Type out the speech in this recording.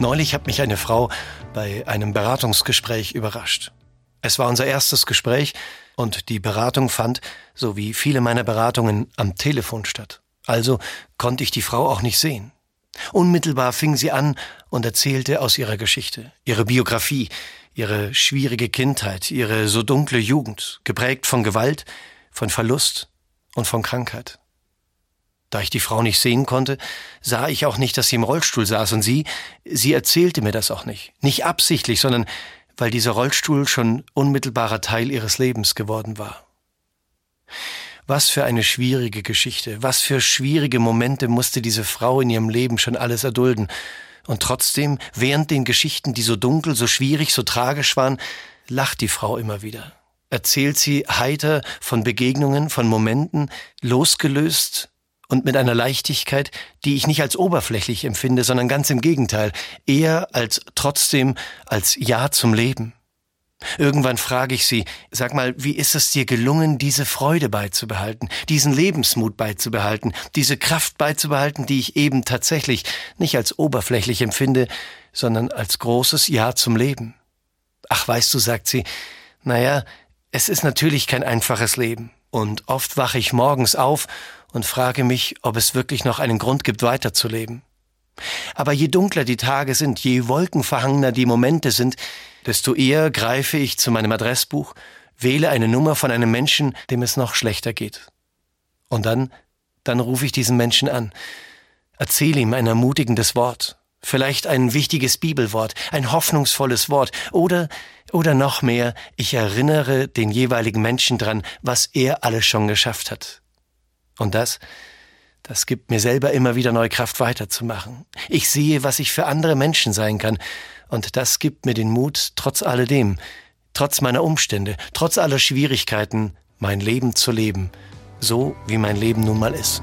Neulich hat mich eine Frau bei einem Beratungsgespräch überrascht. Es war unser erstes Gespräch und die Beratung fand, so wie viele meiner Beratungen, am Telefon statt. Also konnte ich die Frau auch nicht sehen. Unmittelbar fing sie an und erzählte aus ihrer Geschichte, ihre Biografie, ihre schwierige Kindheit, ihre so dunkle Jugend, geprägt von Gewalt, von Verlust und von Krankheit. Da ich die Frau nicht sehen konnte, sah ich auch nicht, dass sie im Rollstuhl saß und sie, sie erzählte mir das auch nicht. Nicht absichtlich, sondern weil dieser Rollstuhl schon unmittelbarer Teil ihres Lebens geworden war. Was für eine schwierige Geschichte, was für schwierige Momente musste diese Frau in ihrem Leben schon alles erdulden. Und trotzdem, während den Geschichten, die so dunkel, so schwierig, so tragisch waren, lacht die Frau immer wieder. Erzählt sie heiter von Begegnungen, von Momenten, losgelöst und mit einer Leichtigkeit, die ich nicht als oberflächlich empfinde, sondern ganz im Gegenteil, eher als trotzdem als Ja zum Leben. Irgendwann frage ich sie, sag mal, wie ist es dir gelungen, diese Freude beizubehalten, diesen Lebensmut beizubehalten, diese Kraft beizubehalten, die ich eben tatsächlich nicht als oberflächlich empfinde, sondern als großes Ja zum Leben? Ach, weißt du, sagt sie, naja, es ist natürlich kein einfaches Leben. Und oft wache ich morgens auf und frage mich, ob es wirklich noch einen Grund gibt, weiterzuleben. Aber je dunkler die Tage sind, je wolkenverhangener die Momente sind, desto eher greife ich zu meinem Adressbuch, wähle eine Nummer von einem Menschen, dem es noch schlechter geht. Und dann, dann rufe ich diesen Menschen an, erzähle ihm ein ermutigendes Wort, vielleicht ein wichtiges Bibelwort, ein hoffnungsvolles Wort oder, oder noch mehr, ich erinnere den jeweiligen Menschen dran, was er alles schon geschafft hat, und das, das gibt mir selber immer wieder neue Kraft weiterzumachen. Ich sehe, was ich für andere Menschen sein kann. Und das gibt mir den Mut, trotz alledem, trotz meiner Umstände, trotz aller Schwierigkeiten, mein Leben zu leben, so wie mein Leben nun mal ist.